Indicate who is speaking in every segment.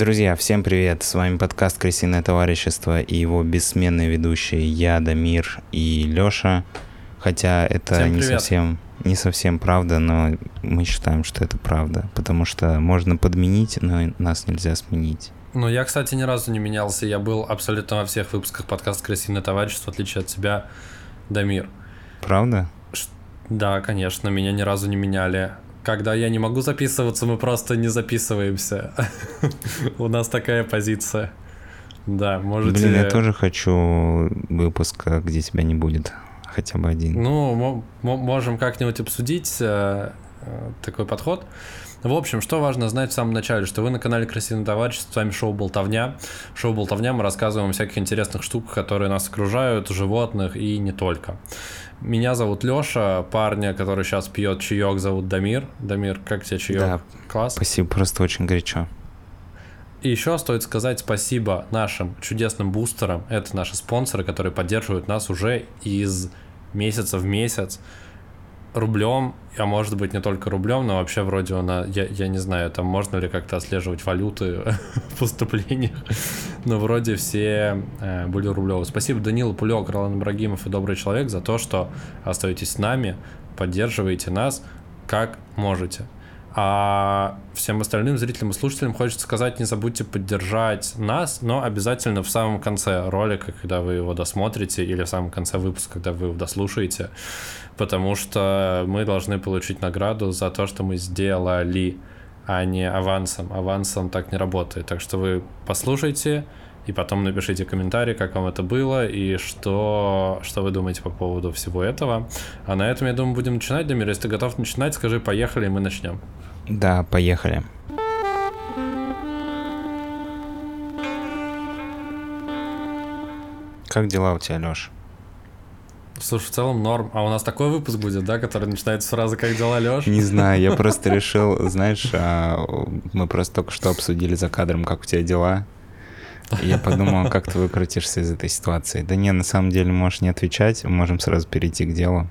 Speaker 1: Друзья, всем привет! С вами подкаст «Крысиное товарищество» и его бессменные ведущие я, Дамир и Лёша. Хотя это не совсем, не совсем правда, но мы считаем, что это правда. Потому что можно подменить, но нас нельзя сменить.
Speaker 2: Ну, я, кстати, ни разу не менялся. Я был абсолютно во всех выпусках подкаста «Крысиное товарищество», в отличие от тебя, Дамир.
Speaker 1: Правда?
Speaker 2: Да, конечно, меня ни разу не меняли. Когда я не могу записываться, мы просто не записываемся. У нас такая позиция. Да, можете...
Speaker 1: Блин, я тоже хочу выпуска, где тебя не будет. Хотя бы один.
Speaker 2: Ну, мо- мо- можем как-нибудь обсудить э, такой подход. В общем, что важно знать в самом начале, что вы на канале Красивое товарищество, с вами шоу Болтовня. Шоу Болтовня мы рассказываем о всяких интересных штуках, которые нас окружают, животных и не только. Меня зовут Лёша, парня, который сейчас пьет чаек, зовут Дамир. Дамир, как тебе чаек?
Speaker 1: Да.
Speaker 2: Класс.
Speaker 1: Спасибо, просто очень горячо.
Speaker 2: И еще стоит сказать спасибо нашим чудесным бустерам. Это наши спонсоры, которые поддерживают нас уже из месяца в месяц рублем, а может быть не только рублем, но вообще вроде она, я, я не знаю, там можно ли как-то отслеживать валюты в поступлениях, но вроде все э, были рублевые. Спасибо Данилу Пулек, Ролан Ибрагимов и Добрый Человек за то, что остаетесь с нами, поддерживаете нас как можете. А всем остальным зрителям и слушателям хочется сказать, не забудьте поддержать нас, но обязательно в самом конце ролика, когда вы его досмотрите, или в самом конце выпуска, когда вы его дослушаете, потому что мы должны получить награду за то, что мы сделали, а не авансом. Авансом так не работает. Так что вы послушайте, и потом напишите комментарий, как вам это было, и что, что вы думаете по поводу всего этого. А на этом, я думаю, будем начинать, Дамир. Если ты готов начинать, скажи «поехали», и мы начнем.
Speaker 1: Да, поехали. Как дела у тебя, Лёш?
Speaker 2: Слушай, в целом норм. А у нас такой выпуск будет, да, который начинается с фразы «Как дела, Лёш?»
Speaker 1: Не знаю, я просто решил, знаешь, а, мы просто только что обсудили за кадром, как у тебя дела. Я подумал, как ты выкрутишься из этой ситуации. Да не, на самом деле можешь не отвечать, можем сразу перейти к делу.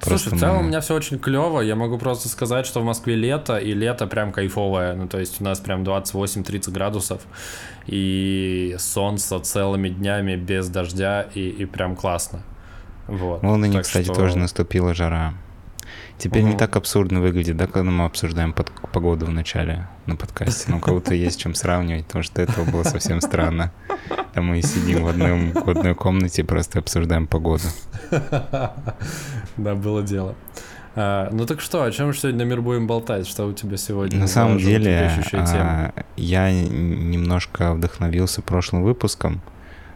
Speaker 2: Слушай,
Speaker 1: Просто
Speaker 2: в целом
Speaker 1: мы-
Speaker 2: у меня все очень клево. Я могу просто сказать, что в Москве лето, и лето прям кайфовое. Ну, то есть у нас прям 28-30 градусов, и солнце целыми днями без дождя, и, и прям классно. Вот.
Speaker 1: В Лондоне,
Speaker 2: Так
Speaker 1: кстати,
Speaker 2: что-
Speaker 1: тоже наступила жара. Теперь не
Speaker 2: Мгм.
Speaker 1: так абсурдно выглядит, да, когда мы обсуждаем под- погоду в начале на подкасте. Ну, у кого-то есть чем сравнивать, потому что этого было совсем странно. Там мы сидим в, одном, в одной комнате и просто обсуждаем погоду.
Speaker 2: Да, было дело. А, ну так что, о чем сегодня мир будем болтать? Что у тебя сегодня?
Speaker 1: На самом деле, а, я немножко вдохновился прошлым выпуском,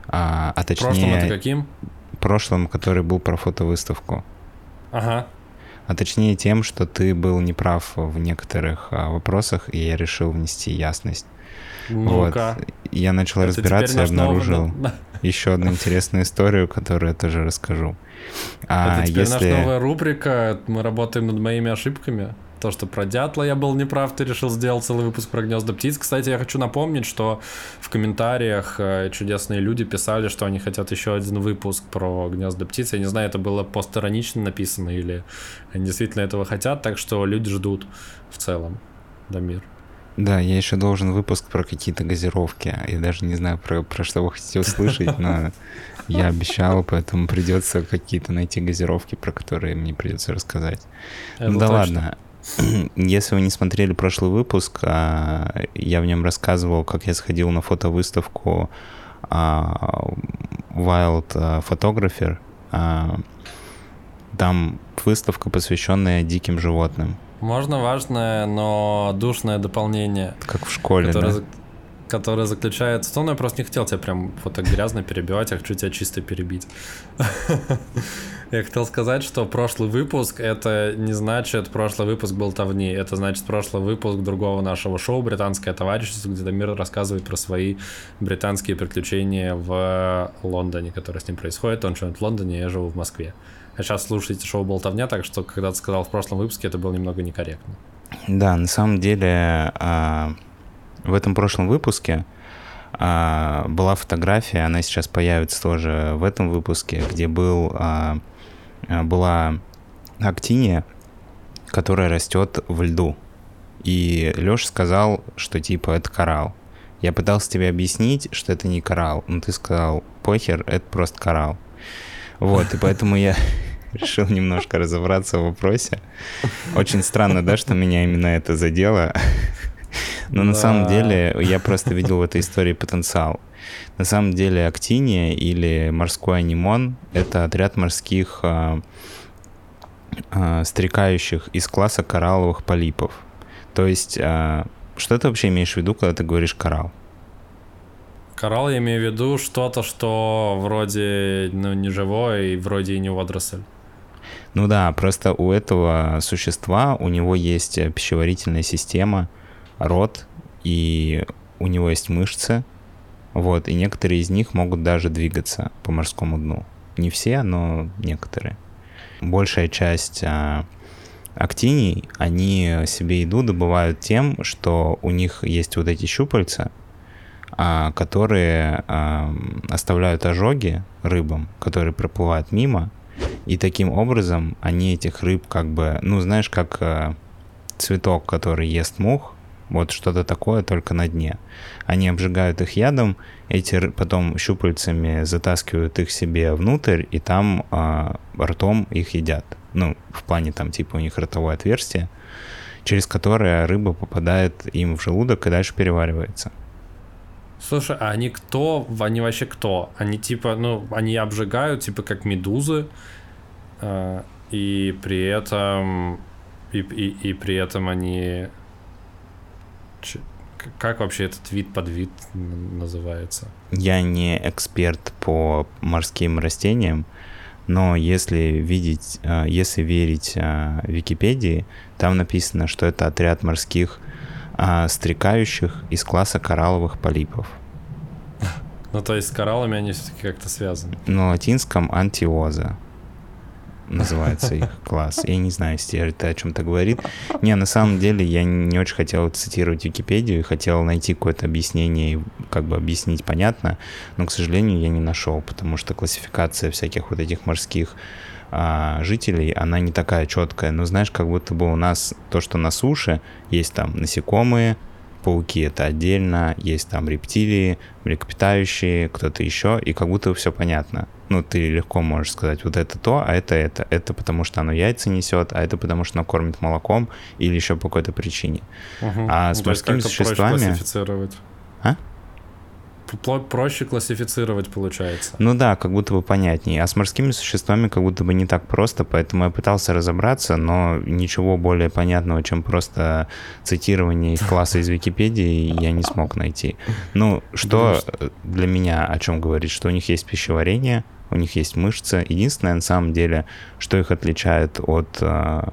Speaker 1: а, а
Speaker 2: В прошлом это
Speaker 1: точнее
Speaker 2: каким?
Speaker 1: прошлым, который был про фотовыставку.
Speaker 2: Ага.
Speaker 1: А точнее тем, что ты был неправ в некоторых а, вопросах, и я решил внести ясность. Вот.
Speaker 2: Ну-ка.
Speaker 1: Я начал
Speaker 2: Это
Speaker 1: разбираться и
Speaker 2: наш новый-
Speaker 1: обнаружил еще одну интересную историю, которую я тоже расскажу. А
Speaker 2: Это теперь
Speaker 1: если...
Speaker 2: наша новая рубрика. Мы работаем над моими ошибками. То, что про дятла я был неправ, ты решил сделать целый выпуск про гнезда птиц. Кстати, я хочу напомнить, что в комментариях э, чудесные люди писали, что они хотят еще один выпуск про гнезда птиц. Я не знаю, это было постиронично написано или они действительно этого хотят, так что люди ждут в целом. Дамир.
Speaker 1: Да, я еще должен выпуск про какие-то газировки. Я даже не знаю, про, про что вы хотите услышать, но я обещал, поэтому придется какие-то найти газировки, про которые мне придется рассказать.
Speaker 2: Это
Speaker 1: ну да
Speaker 2: точно.
Speaker 1: ладно. Если вы не смотрели прошлый выпуск, а, я в нем рассказывал, как я сходил на фотовыставку а, Wild а, Photographer. А, Там выставка, посвященная диким животным,
Speaker 2: Можно важное, но душное дополнение.
Speaker 1: как в школе,
Speaker 2: которая,
Speaker 1: да?
Speaker 2: которая заключается в том, я просто не хотел тебя прям вот так грязно перебивать, я хочу тебя чисто перебить. Я хотел сказать, что прошлый выпуск это не значит прошлый выпуск болтовни, это значит прошлый выпуск другого нашего шоу «Британское товарищество», где Дамир рассказывает про свои британские приключения в Лондоне, которые с ним происходят. Он живет в Лондоне, я живу в Москве. А сейчас слушаете шоу «Болтовня», так что, когда ты сказал в прошлом выпуске, это было немного некорректно.
Speaker 1: Да, на самом деле а, в этом прошлом выпуске а, была фотография, она сейчас появится тоже в этом выпуске, где был, а, была актиния, которая растет в льду. И Леша сказал, что типа это коралл. Я пытался тебе объяснить, что это не коралл, но ты сказал, похер, это просто коралл. Вот, и поэтому я решил немножко разобраться в вопросе. Очень странно, да, что меня именно это задело. Но на самом деле я просто видел в этой истории потенциал. На самом деле Актиния или морской анимон — это отряд морских э, э, стрекающих из класса коралловых полипов. То есть, э, что ты вообще имеешь в виду, когда ты говоришь коралл?
Speaker 2: Коралл я имею в виду что-то, что вроде ну, не живое и вроде и не водоросль.
Speaker 1: Ну да, просто у этого существа, у него есть пищеварительная система, рот, и у него есть мышцы, вот, и некоторые из них могут даже двигаться по морскому дну. Не все, но некоторые. Большая часть а, актиний, они себе еду добывают тем, что у них есть вот эти щупальца, а, которые а, оставляют ожоги рыбам, которые проплывают мимо, и таким образом они этих рыб как бы, ну знаешь, как а, цветок, который ест мух, вот что-то такое, только на дне. Они обжигают их ядом, эти потом щупальцами затаскивают их себе внутрь, и там а, ртом их едят. Ну, в плане там типа у них ротовое отверстие, через которое рыба попадает им в желудок и дальше переваривается.
Speaker 2: Слушай, а они кто? Они вообще кто? Они типа, ну, они обжигают, типа как медузы, э, и при этом и, и, и при этом они как вообще этот вид под вид называется?
Speaker 1: Я не эксперт по морским растениям, но если видеть, а, если верить а, Википедии, там написано, что это отряд морских а, стрекающих из класса коралловых полипов.
Speaker 2: Ну, то есть с кораллами они все-таки как-то связаны.
Speaker 1: На латинском антиоза называется их класс. Я не знаю, если это о чем-то говорит. Не, на самом деле я не очень хотел цитировать Википедию, хотел найти какое-то объяснение и как бы объяснить понятно, но, к сожалению, я не нашел, потому что классификация всяких вот этих морских а, жителей, она не такая четкая. Но знаешь, как будто бы у нас то, что на суше, есть там насекомые, пауки это отдельно, есть там рептилии, млекопитающие, кто-то еще, и как будто все понятно. Ну, ты легко можешь сказать, вот это то, а это это. Это потому что оно яйца несет, а это потому что оно кормит молоком или еще по какой-то причине.
Speaker 2: Угу. А с морскими существами... А? Проще классифицировать получается.
Speaker 1: Ну да, как будто бы понятнее. А с морскими существами как будто бы не так просто, поэтому я пытался разобраться, но ничего более понятного, чем просто цитирование их класса из Википедии, я не смог найти. Ну, что для меня о чем говорит, что у них есть пищеварение, у них есть мышцы. Единственное, на самом деле, что их отличает от а,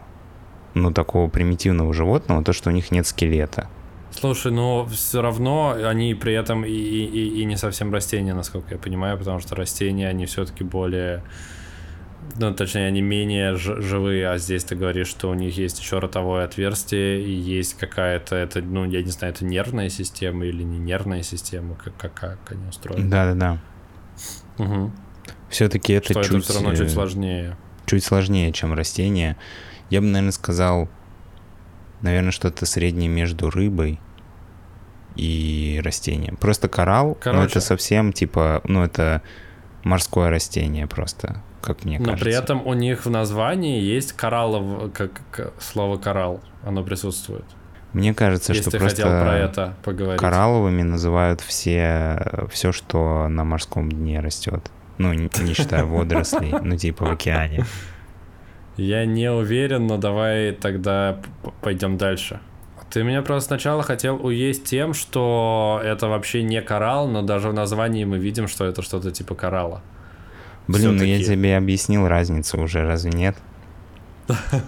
Speaker 1: ну, такого примитивного животного, то, что у них нет скелета.
Speaker 2: Слушай, но все равно они при этом и, и, и не совсем растения, насколько я понимаю, потому что растения, они все-таки более... Ну, точнее, они менее живые, а здесь ты говоришь, что у них есть еще ротовое отверстие, и есть какая-то, это, ну, я не знаю, это нервная система или не нервная система, как, как, как они устроены.
Speaker 1: Да-да-да.
Speaker 2: Угу.
Speaker 1: Все-таки это
Speaker 2: что
Speaker 1: чуть...
Speaker 2: это все равно чуть сложнее.
Speaker 1: Чуть сложнее, чем растения. Я бы, наверное, сказал наверное, что-то среднее между рыбой и растением. Просто коралл, Короче. ну это совсем типа, ну это морское растение просто, как мне
Speaker 2: Но
Speaker 1: кажется.
Speaker 2: Но при этом у них в названии есть кораллов, как, как слово коралл, оно присутствует.
Speaker 1: Мне кажется,
Speaker 2: Если
Speaker 1: что просто хотел
Speaker 2: про это поговорить.
Speaker 1: коралловыми называют все, все, что на морском дне растет. Ну, не, не считая водорослей, ну, типа в океане.
Speaker 2: Я не уверен, но давай тогда пойдем дальше. Ты меня просто сначала хотел уесть тем, что это вообще не коралл, но даже в названии мы видим, что это что-то типа коралла.
Speaker 1: Блин, ну я тебе объяснил разницу уже, разве нет?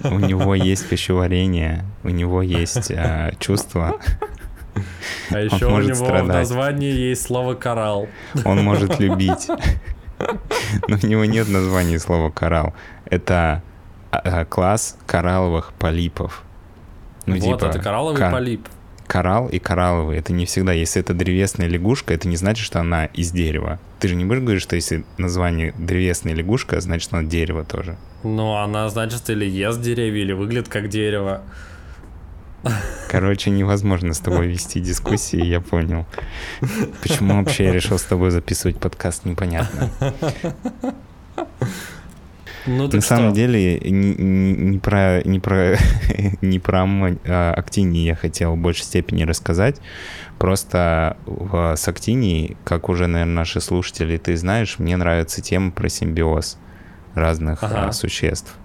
Speaker 1: У него есть пищеварение, у него есть э, чувство.
Speaker 2: А еще у него в названии есть слово коралл.
Speaker 1: Он может любить. Но у него нет названия слова коралл. Это а, класс коралловых полипов.
Speaker 2: Ну, вот, типа, это коралловый кор... полип.
Speaker 1: Коралл и коралловый. Это не всегда. Если это древесная лягушка, это не значит, что она из дерева. Ты же не будешь говорить, что если название древесная лягушка, значит, она дерево тоже.
Speaker 2: Ну, она, значит, или ест деревья, или выглядит как дерево.
Speaker 1: Короче, невозможно с тобой вести дискуссии, я понял. Почему вообще я решил с тобой записывать подкаст, непонятно. Ну, На самом деле, не, не про, не про, не про а, Актини я хотел в большей степени рассказать. Просто в, с Актини, как уже, наверное, наши слушатели, ты знаешь, мне нравится тема про симбиоз разных а, ага. существ.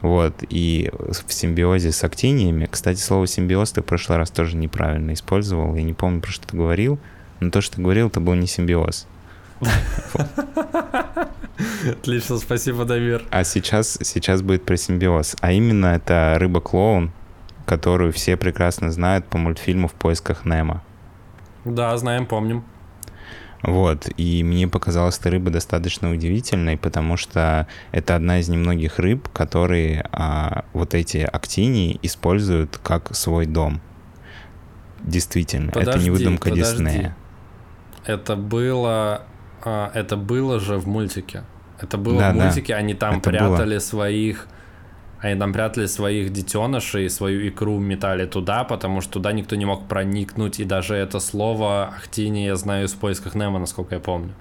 Speaker 1: Вот, и в симбиозе с актиниями, кстати, слово симбиоз ты в прошлый раз тоже неправильно использовал, я не помню, про что ты говорил, но то, что ты говорил, это был не симбиоз.
Speaker 2: Отлично, спасибо, Дамир.
Speaker 1: А сейчас, сейчас будет про симбиоз. А именно это рыба-клоун, которую все прекрасно знают по мультфильму «В поисках Немо».
Speaker 2: Да, знаем, помним.
Speaker 1: Вот, и мне показалась эта рыба достаточно удивительной, потому что это одна из немногих рыб, которые а, вот эти актинии используют как свой дом. Действительно, подожди, это не выдумка подожди. Диснея.
Speaker 2: Это было это было же в мультике. Это было да, в мультике, да. они там это прятали было. своих... Они там прятали своих детенышей, свою икру метали туда, потому что туда никто не мог проникнуть. И даже это слово актинии я знаю из поисках Немо, насколько я помню.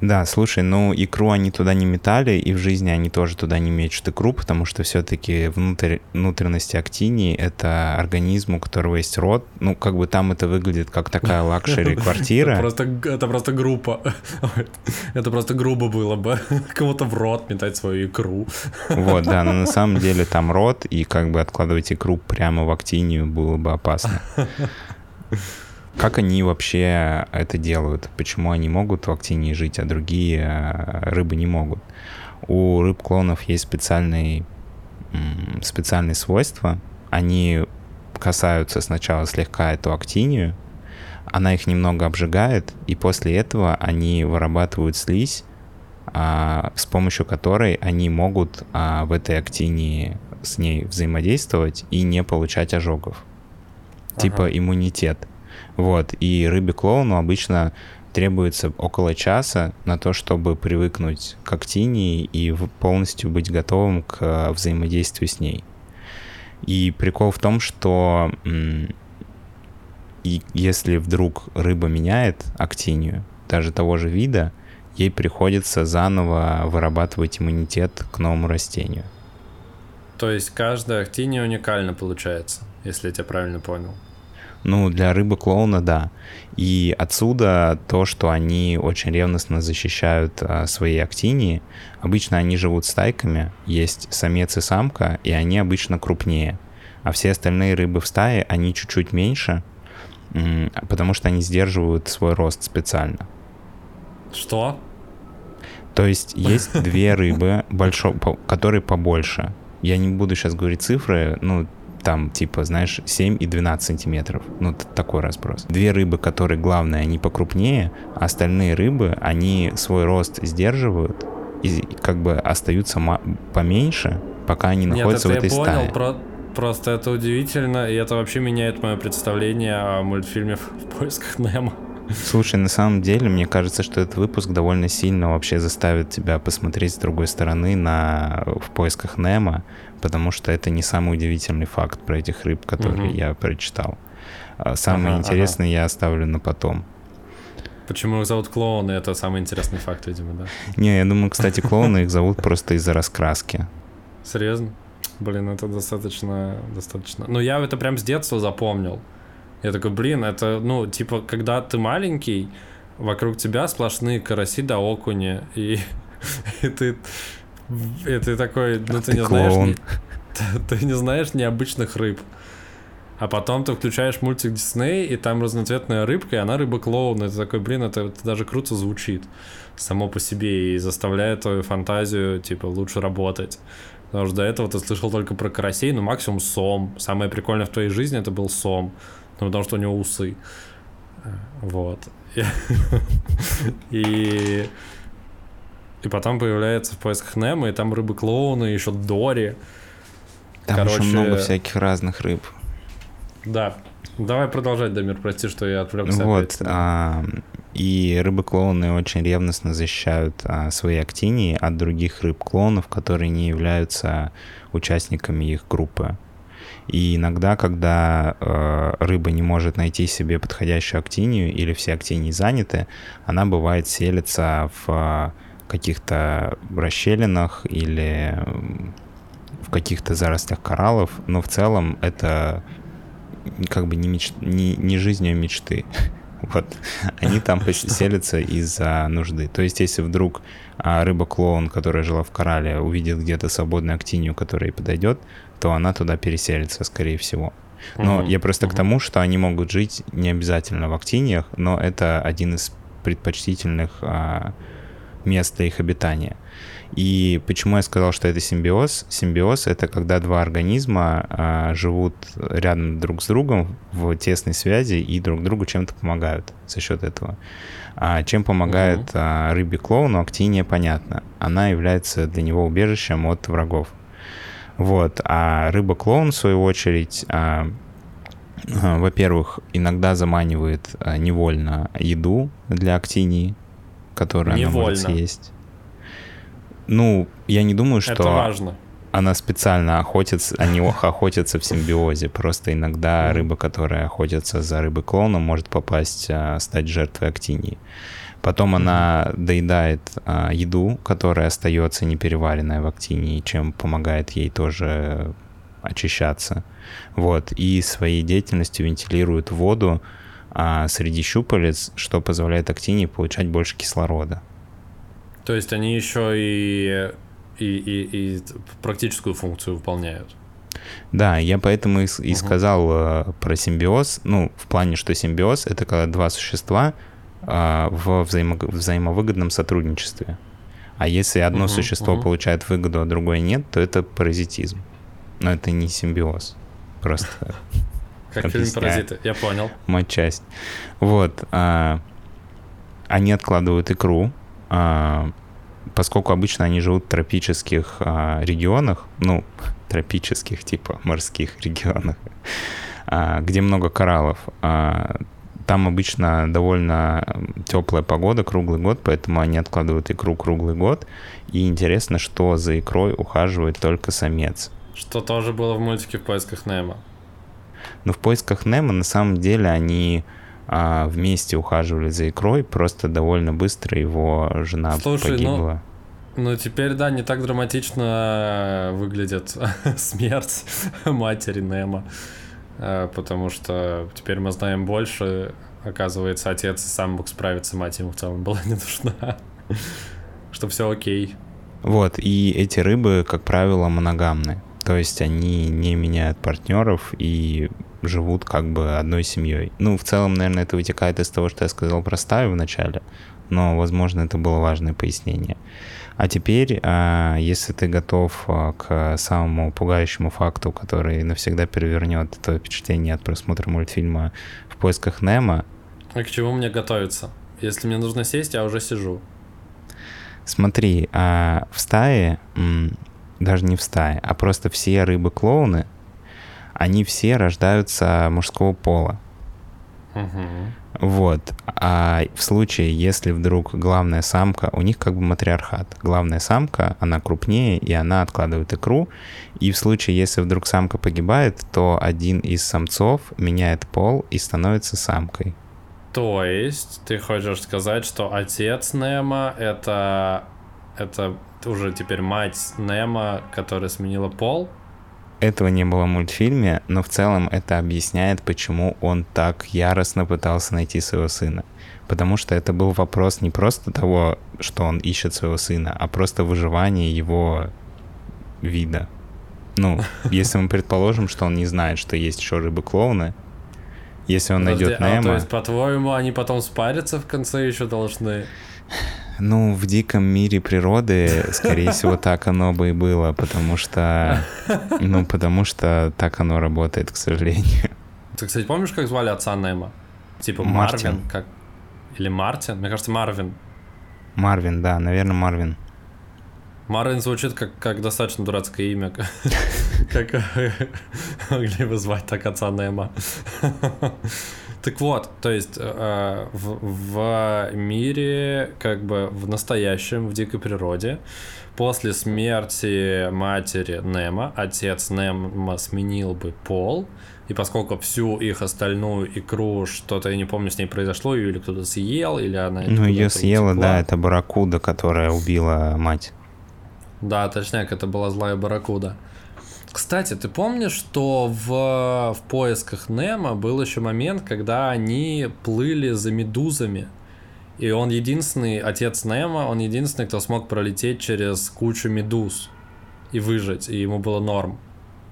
Speaker 1: Да, слушай, ну икру они туда не метали, и в жизни они тоже туда не мечут икру, потому что все-таки внутрь, внутренности актинии — это организм, у которого есть рот. Ну, как бы там это выглядит как такая luxury квартира.
Speaker 2: Это просто, это просто группа. Это просто грубо было бы кому-то в рот метать свою икру.
Speaker 1: Вот, да, но на самом деле там рот, и как бы откладывать икру прямо в актинию было бы опасно. Как они вообще это делают? Почему они могут в актинии жить, а другие э, рыбы не могут? У рыб-клонов есть специальные, специальные свойства. Они касаются сначала слегка эту актинию, она их немного обжигает, и после этого они вырабатывают слизь, а, с помощью которой они могут а, в этой актинии с ней взаимодействовать и не получать ожогов. Типа ага. Типа иммунитет. Вот, и рыбе-клоуну обычно требуется около часа на то, чтобы привыкнуть к актинии и полностью быть готовым к э, взаимодействию с ней. И прикол в том, что и если вдруг рыба меняет актинию, даже того же вида, ей приходится заново вырабатывать иммунитет к новому растению.
Speaker 2: То есть каждая актиния уникальна получается, если я тебя правильно понял.
Speaker 1: Ну, для рыбы-клоуна, да. И отсюда то, что они очень ревностно защищают а, свои актинии. Обычно они живут стайками, есть самец и самка, и они обычно крупнее. А все остальные рыбы в стае, они чуть-чуть меньше, потому что они сдерживают свой рост специально.
Speaker 2: Что?
Speaker 1: То есть есть две рыбы, большо, которые побольше. Я не буду сейчас говорить цифры, ну, там, типа, знаешь, 7 и 12 сантиметров. Ну, такой разброс. Две рыбы, которые, главное, они покрупнее, а остальные рыбы, они свой рост сдерживают и как бы остаются поменьше, пока они находятся Нет, в этой я понял, Про...
Speaker 2: Просто это удивительно, и это вообще меняет мое представление о мультфильме «В поисках Немо».
Speaker 1: Слушай, на самом деле, мне кажется, что этот выпуск довольно сильно вообще заставит тебя посмотреть с другой стороны на «В поисках Немо», потому что это не самый удивительный факт про этих рыб, которые угу. я прочитал. А самое ага, интересное ага. я оставлю на потом.
Speaker 2: Почему их зовут клоуны? Это самый интересный факт, видимо, да?
Speaker 1: Не, я думаю, кстати, клоуны их зовут просто из-за раскраски.
Speaker 2: Серьезно? Блин, это достаточно, достаточно. Ну, я это прям с детства запомнил. Я такой, блин, это, ну, типа, когда ты маленький, вокруг тебя сплошные караси да окуни, и, и ты и ты такой, ну ты, ты не клоун. знаешь, ты, ты не знаешь необычных рыб. А потом ты включаешь мультик Дисней, и там разноцветная рыбка, и она рыба-клоун. Это такой, блин, это, это даже круто звучит само по себе и заставляет твою фантазию, типа, лучше работать. Потому что до этого ты слышал только про карасей, ну максимум сом. Самое прикольное в твоей жизни это был сом. Ну, потому что у него усы. Вот. И и потом появляется в поисках Немо, и там рыбы-клоуны, еще Дори.
Speaker 1: Там Короче... еще много всяких разных рыб.
Speaker 2: Да. Давай продолжать, Дамир, прости, что я отвлекся.
Speaker 1: Вот, а, и рыбы-клоуны очень ревностно защищают а, свои актинии от других рыб-клоунов, которые не являются участниками их группы. И иногда, когда э, рыба не может найти себе подходящую актинию или все актинии заняты, она бывает селится в каких-то расщелинах или в каких-то зарослях кораллов, но в целом это как бы не, меч... не, не жизнью мечты. Вот. Они там селятся из-за нужды. То есть, если вдруг а, рыба-клоун, которая жила в корале, увидит где-то свободную актинию, которая ей подойдет, то она туда переселится, скорее всего. Но uh-huh. я просто uh-huh. к тому, что они могут жить не обязательно в актиниях, но это один из предпочтительных а, мест для их обитания. И почему я сказал, что это симбиоз? Симбиоз — это когда два организма а, живут рядом друг с другом в тесной связи и друг другу чем-то помогают за счет этого. А чем помогает угу. а, рыбе клоуну, актиния, понятно. Она является для него убежищем от врагов. Вот. А рыба-клоун, в свою очередь, а, а, во-первых, иногда заманивает а, невольно еду для актинии, которую невольно. она может съесть. Ну, я не думаю, что... Это
Speaker 2: важно.
Speaker 1: Она специально охотится, они охотятся в симбиозе. Просто иногда рыба, которая охотится за рыбой-клоуном, может попасть, стать жертвой актинии. Потом она доедает а, еду, которая остается непереваренная в актинии, чем помогает ей тоже очищаться. Вот. И своей деятельностью вентилирует воду а, среди щупалец, что позволяет актинии получать больше кислорода.
Speaker 2: То есть они еще и, и, и, и практическую функцию выполняют.
Speaker 1: Да, я поэтому и, и угу. сказал э, про симбиоз. Ну, в плане, что симбиоз это когда два существа в взаимо, взаимовыгодном сотрудничестве. А если одно угу, существо угу. получает выгоду, а другое нет, то это паразитизм. Но это не симбиоз. Просто.
Speaker 2: Как фильм «Паразиты», я понял.
Speaker 1: Мать часть. Вот. А, они откладывают икру, а, поскольку обычно они живут в тропических а, регионах, ну, тропических типа морских регионах, а, где много кораллов, там обычно довольно теплая погода круглый год, поэтому они откладывают икру круглый год. И интересно, что за икрой ухаживает только самец.
Speaker 2: Что тоже было в мультике «В поисках Немо».
Speaker 1: Но в «Поисках Немо» на самом деле они а, вместе ухаживали за икрой, просто довольно быстро его жена Слушай, ну, погибла.
Speaker 2: Ну, ну, теперь, да, не так драматично выглядит смерть матери Немо, потому что теперь мы знаем больше. Оказывается, отец сам мог справиться, мать ему в целом была не нужна. что все окей.
Speaker 1: Вот, и эти рыбы, как правило, моногамны. То есть они не меняют партнеров и живут как бы одной семьей. Ну, в целом, наверное, это вытекает из того, что я сказал про стаю в начале, но, возможно, это было важное пояснение. А теперь, а, если ты готов а, к самому пугающему факту, который навсегда перевернет то впечатление от просмотра мультфильма «В поисках Немо»,
Speaker 2: а к чему мне готовиться? Если мне нужно сесть, я уже сижу.
Speaker 1: Смотри, в стае, даже не в стае, а просто все рыбы-клоуны — они все рождаются мужского пола.
Speaker 2: Угу.
Speaker 1: Вот. А в случае, если вдруг главная самка, у них как бы матриархат. Главная самка, она крупнее, и она откладывает икру. И в случае, если вдруг самка погибает, то один из самцов меняет пол и становится самкой.
Speaker 2: То есть ты хочешь сказать, что отец Немо это это уже теперь мать Немо, которая сменила пол?
Speaker 1: Этого не было в мультфильме, но в целом это объясняет, почему он так яростно пытался найти своего сына. Потому что это был вопрос не просто того, что он ищет своего сына, а просто выживания его вида. Ну, если мы предположим, что он не знает, что есть еще рыбы-клоуны, если он Подожди, найдет Немо... А,
Speaker 2: то есть, по-твоему, они потом спарятся в конце еще должны?
Speaker 1: Ну, в диком мире природы, скорее всего, так оно бы и было, потому что, ну, потому что так оно работает, к сожалению.
Speaker 2: Ты, кстати, помнишь, как звали отца Немо? Типа Мартин. Марвин, как... Или Мартин? Мне кажется, Марвин.
Speaker 1: Марвин, да, наверное, Марвин.
Speaker 2: Марвин звучит как, как достаточно дурацкое имя. Как могли бы звать так отца Немо. Так вот, то есть э, в, в мире, как бы в настоящем, в дикой природе, после смерти матери Немо, отец Немо сменил бы пол, и поскольку всю их остальную икру, что-то, я не помню, с ней произошло, ее или кто-то съел, или она...
Speaker 1: Ну, ее съела, утекла. да, это барракуда, которая убила мать.
Speaker 2: Да, точняк, это была злая барракуда. Кстати, ты помнишь, что в, в поисках Немо был еще момент, когда они плыли за медузами? И он единственный, отец Немо, он единственный, кто смог пролететь через кучу медуз и выжить, и ему было норм.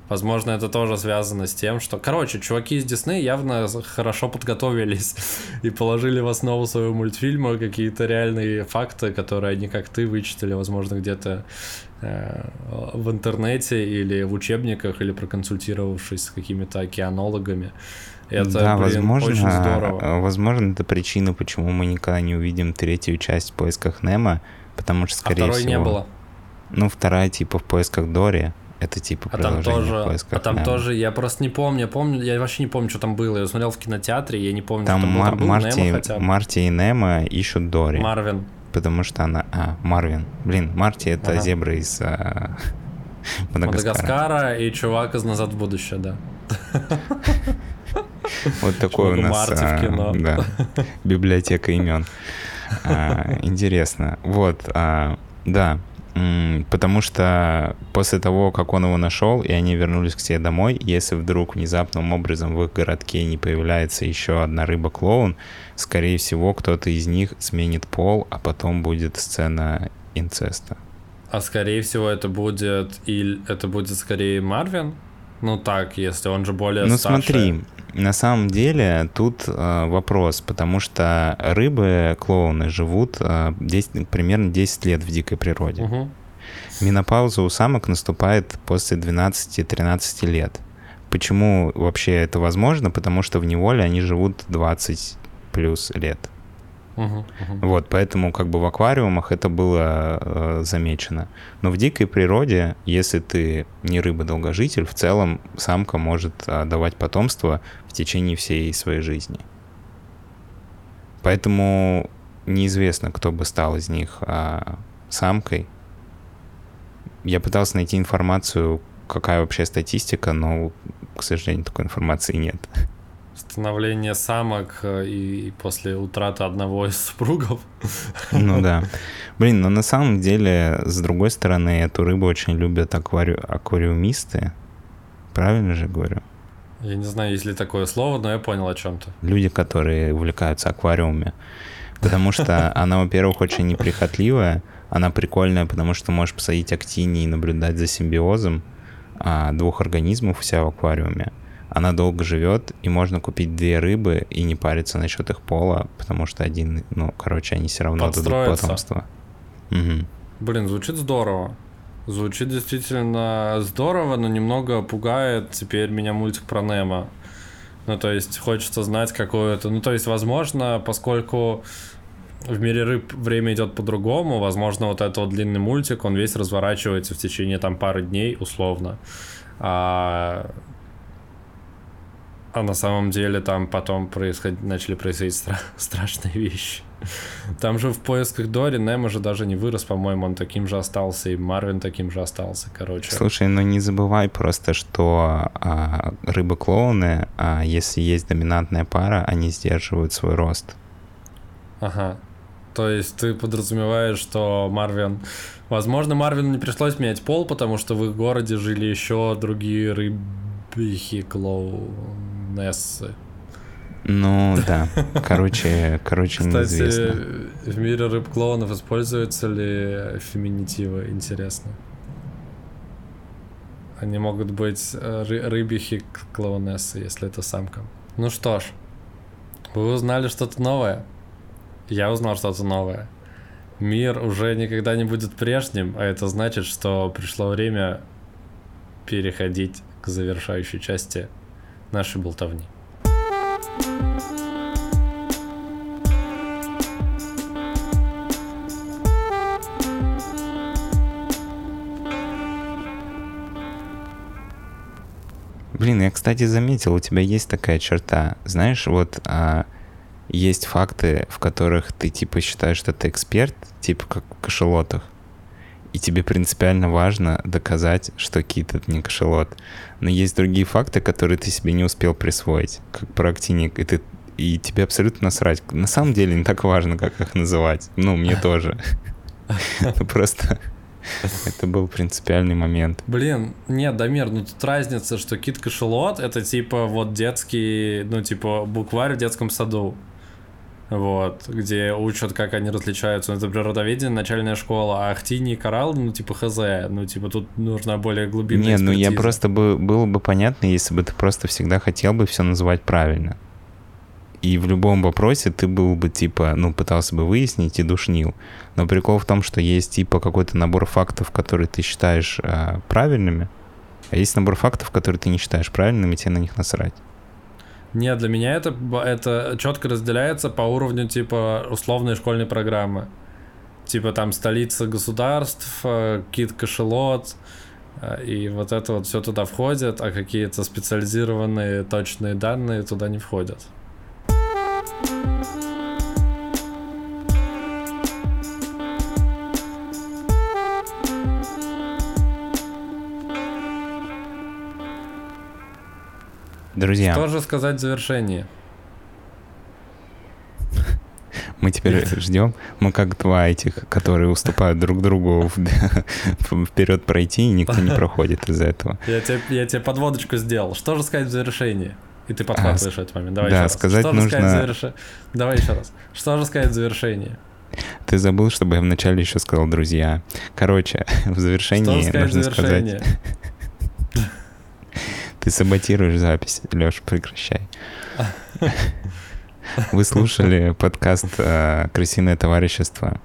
Speaker 2: Возможно, это тоже связано с тем, что... Короче, чуваки из Дисней явно хорошо подготовились и положили в основу своего мультфильма какие-то реальные факты, которые они, как ты, вычитали, возможно, где-то э, в интернете или в учебниках, или проконсультировавшись с какими-то океанологами.
Speaker 1: Это, да, блин, возможно, очень здорово. Возможно, это причина, почему мы никогда не увидим третью часть в поисках Немо, потому что, скорее а второй всего... не было. Ну, вторая, типа, в поисках Дори. Это типа
Speaker 2: а там тоже, а там тоже, я просто не помню, я помню, я вообще не помню, что там было. Я смотрел в кинотеатре, я не помню,
Speaker 1: там
Speaker 2: что
Speaker 1: там, там был Марти, Немо хотя бы. Марти и Немо ищут Дори.
Speaker 2: Марвин.
Speaker 1: Потому что она... А, Марвин. Блин, Марти это ага. зебра из а...
Speaker 2: Мадагаскара. Мадагаскара и чувак из «Назад в будущее», да.
Speaker 1: Вот такой у нас а, да, библиотека имен. А, интересно. Вот, а, да, Потому что после того, как он его нашел, и они вернулись к себе домой, если вдруг внезапным образом в их городке не появляется еще одна рыба-клоун, скорее всего, кто-то из них сменит пол, а потом будет сцена инцеста.
Speaker 2: А скорее всего это будет и это будет скорее Марвин? Ну так, если он же более
Speaker 1: Ну старше. смотри, на самом деле тут э, вопрос, потому что рыбы-клоуны живут э, 10, примерно 10 лет в дикой природе. Угу. Менопауза у самок наступает после 12-13 лет. Почему вообще это возможно? Потому что в неволе они живут 20 плюс лет. Uh-huh, uh-huh. Вот, поэтому как бы в аквариумах это было э, замечено. Но в дикой природе, если ты не рыба-долгожитель, в целом самка может э, давать потомство в течение всей своей жизни. Поэтому неизвестно, кто бы стал из них э, самкой. Я пытался найти информацию, какая вообще статистика, но, к сожалению, такой информации нет
Speaker 2: становление самок э, и после утраты одного из супругов.
Speaker 1: Ну да. Блин, но на самом деле, с другой стороны, эту рыбу очень любят аквари... аквариумисты. Правильно же говорю?
Speaker 2: Я не знаю, есть ли такое слово, но я понял о чем-то.
Speaker 1: Люди, которые увлекаются аквариумами. Потому что она, во-первых, очень неприхотливая, она прикольная, потому что можешь посадить актини и наблюдать за симбиозом а, двух организмов у себя в аквариуме она долго живет, и можно купить две рыбы и не париться насчет их пола, потому что один, ну, короче, они все равно дадут потомство.
Speaker 2: Угу. Блин, звучит здорово. Звучит действительно здорово, но немного пугает теперь меня мультик про Немо. Ну, то есть хочется знать какое-то... Ну, то есть, возможно, поскольку в мире рыб время идет по-другому, возможно, вот этот вот длинный мультик, он весь разворачивается в течение там пары дней, условно. А а на самом деле там потом происход... начали происходить стра... страшные вещи. Там же в поисках Дори Немо же даже не вырос, по-моему, он таким же остался, и Марвин таким же остался, короче.
Speaker 1: Слушай, ну не забывай просто, что а, рыбы-клоуны, а, если есть доминантная пара, они сдерживают свой рост.
Speaker 2: Ага. То есть ты подразумеваешь, что Марвин... Возможно, Марвину не пришлось менять пол, потому что в их городе жили еще другие рыбихи клоуны Нессы.
Speaker 1: Ну да, короче, короче,
Speaker 2: Кстати, неизвестно. в мире рыб-клоунов используются ли феминитивы, интересно? Они могут быть э, ры- рыбихи клоунессы, если это самка. Ну что ж, вы узнали что-то новое. Я узнал что-то новое. Мир уже никогда не будет прежним, а это значит, что пришло время переходить к завершающей части нашей болтовни.
Speaker 1: Блин, я, кстати, заметил, у тебя есть такая черта. Знаешь, вот а, есть факты, в которых ты, типа, считаешь, что ты эксперт, типа, как в кошелотах. И тебе принципиально важно доказать, что кит — это не кошелот. Но есть другие факты, которые ты себе не успел присвоить, как про актиник, и ты и тебе абсолютно насрать. На самом деле не так важно, как их называть. Ну, мне тоже. Просто это был принципиальный момент.
Speaker 2: Блин, нет, Дамир, ну тут разница, что кит кошелот это типа вот детский, ну типа букварь в детском саду. Вот, где учат, как они различаются. Ну, это природоведение, начальная школа, а Ахтини и Коралл, ну, типа, хз. Ну, типа, тут нужна более глубинная
Speaker 1: Не, ну я просто бы, было бы понятно, если бы ты просто всегда хотел бы все называть правильно и в любом вопросе ты был бы, типа, ну, пытался бы выяснить и душнил. Но прикол в том, что есть, типа, какой-то набор фактов, которые ты считаешь э, правильными, а есть набор фактов, которые ты не считаешь правильными, тебе на них насрать.
Speaker 2: Нет, для меня это, это четко разделяется по уровню, типа, условной школьной программы. Типа, там, столица государств, э, кит кошелот, э, и вот это вот все туда входит, а какие-то специализированные точные данные туда не входят.
Speaker 1: Друзья.
Speaker 2: Что же сказать в завершении?
Speaker 1: Мы теперь ждем, мы как два этих, которые уступают друг другу вперед пройти, и никто не проходит из-за этого.
Speaker 2: Я тебе, я тебе подводочку сделал. Что же сказать в завершении? И ты подхватываешь а, этот момент. Давай
Speaker 1: да,
Speaker 2: еще раз.
Speaker 1: сказать
Speaker 2: Что
Speaker 1: нужно...
Speaker 2: Сказать заверш... Давай еще раз. Что же сказать в завершении?
Speaker 1: Ты забыл, чтобы я вначале еще сказал друзья. Короче, в завершении Что сказать нужно сказать... Ты саботируешь запись. Леш, прекращай. Вы слушали подкаст э, «Крысиное товарищество».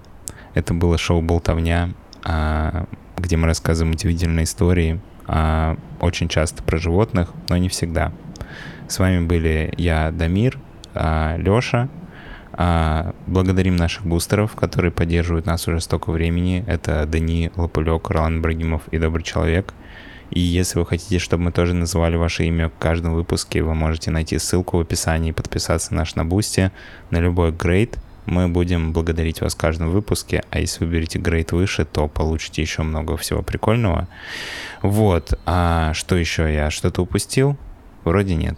Speaker 1: Это было шоу «Болтовня», а, где мы рассказываем удивительные истории, а, очень часто про животных, но не всегда. С вами были я, Дамир, а, Леша. Благодарим наших бустеров, которые поддерживают нас уже столько времени. Это Дани Лопулек, Ролан Брагимов и Добрый Человек. И если вы хотите, чтобы мы тоже называли ваше имя в каждом выпуске, вы можете найти ссылку в описании и подписаться наш на Бусти на любой грейд. Мы будем благодарить вас в каждом выпуске, а если выберете грейд выше, то получите еще много всего прикольного. Вот, а что еще я что-то упустил? Вроде нет.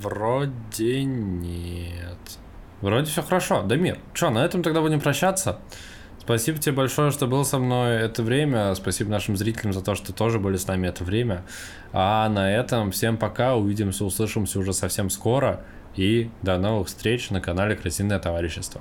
Speaker 2: Вроде нет. Вроде все хорошо. Дамир, что, на этом тогда будем прощаться? Спасибо тебе большое, что был со мной это время. Спасибо нашим зрителям за то, что тоже были с нами это время. А на этом всем пока. Увидимся, услышимся уже совсем скоро. И до новых встреч на канале Красивое товарищество.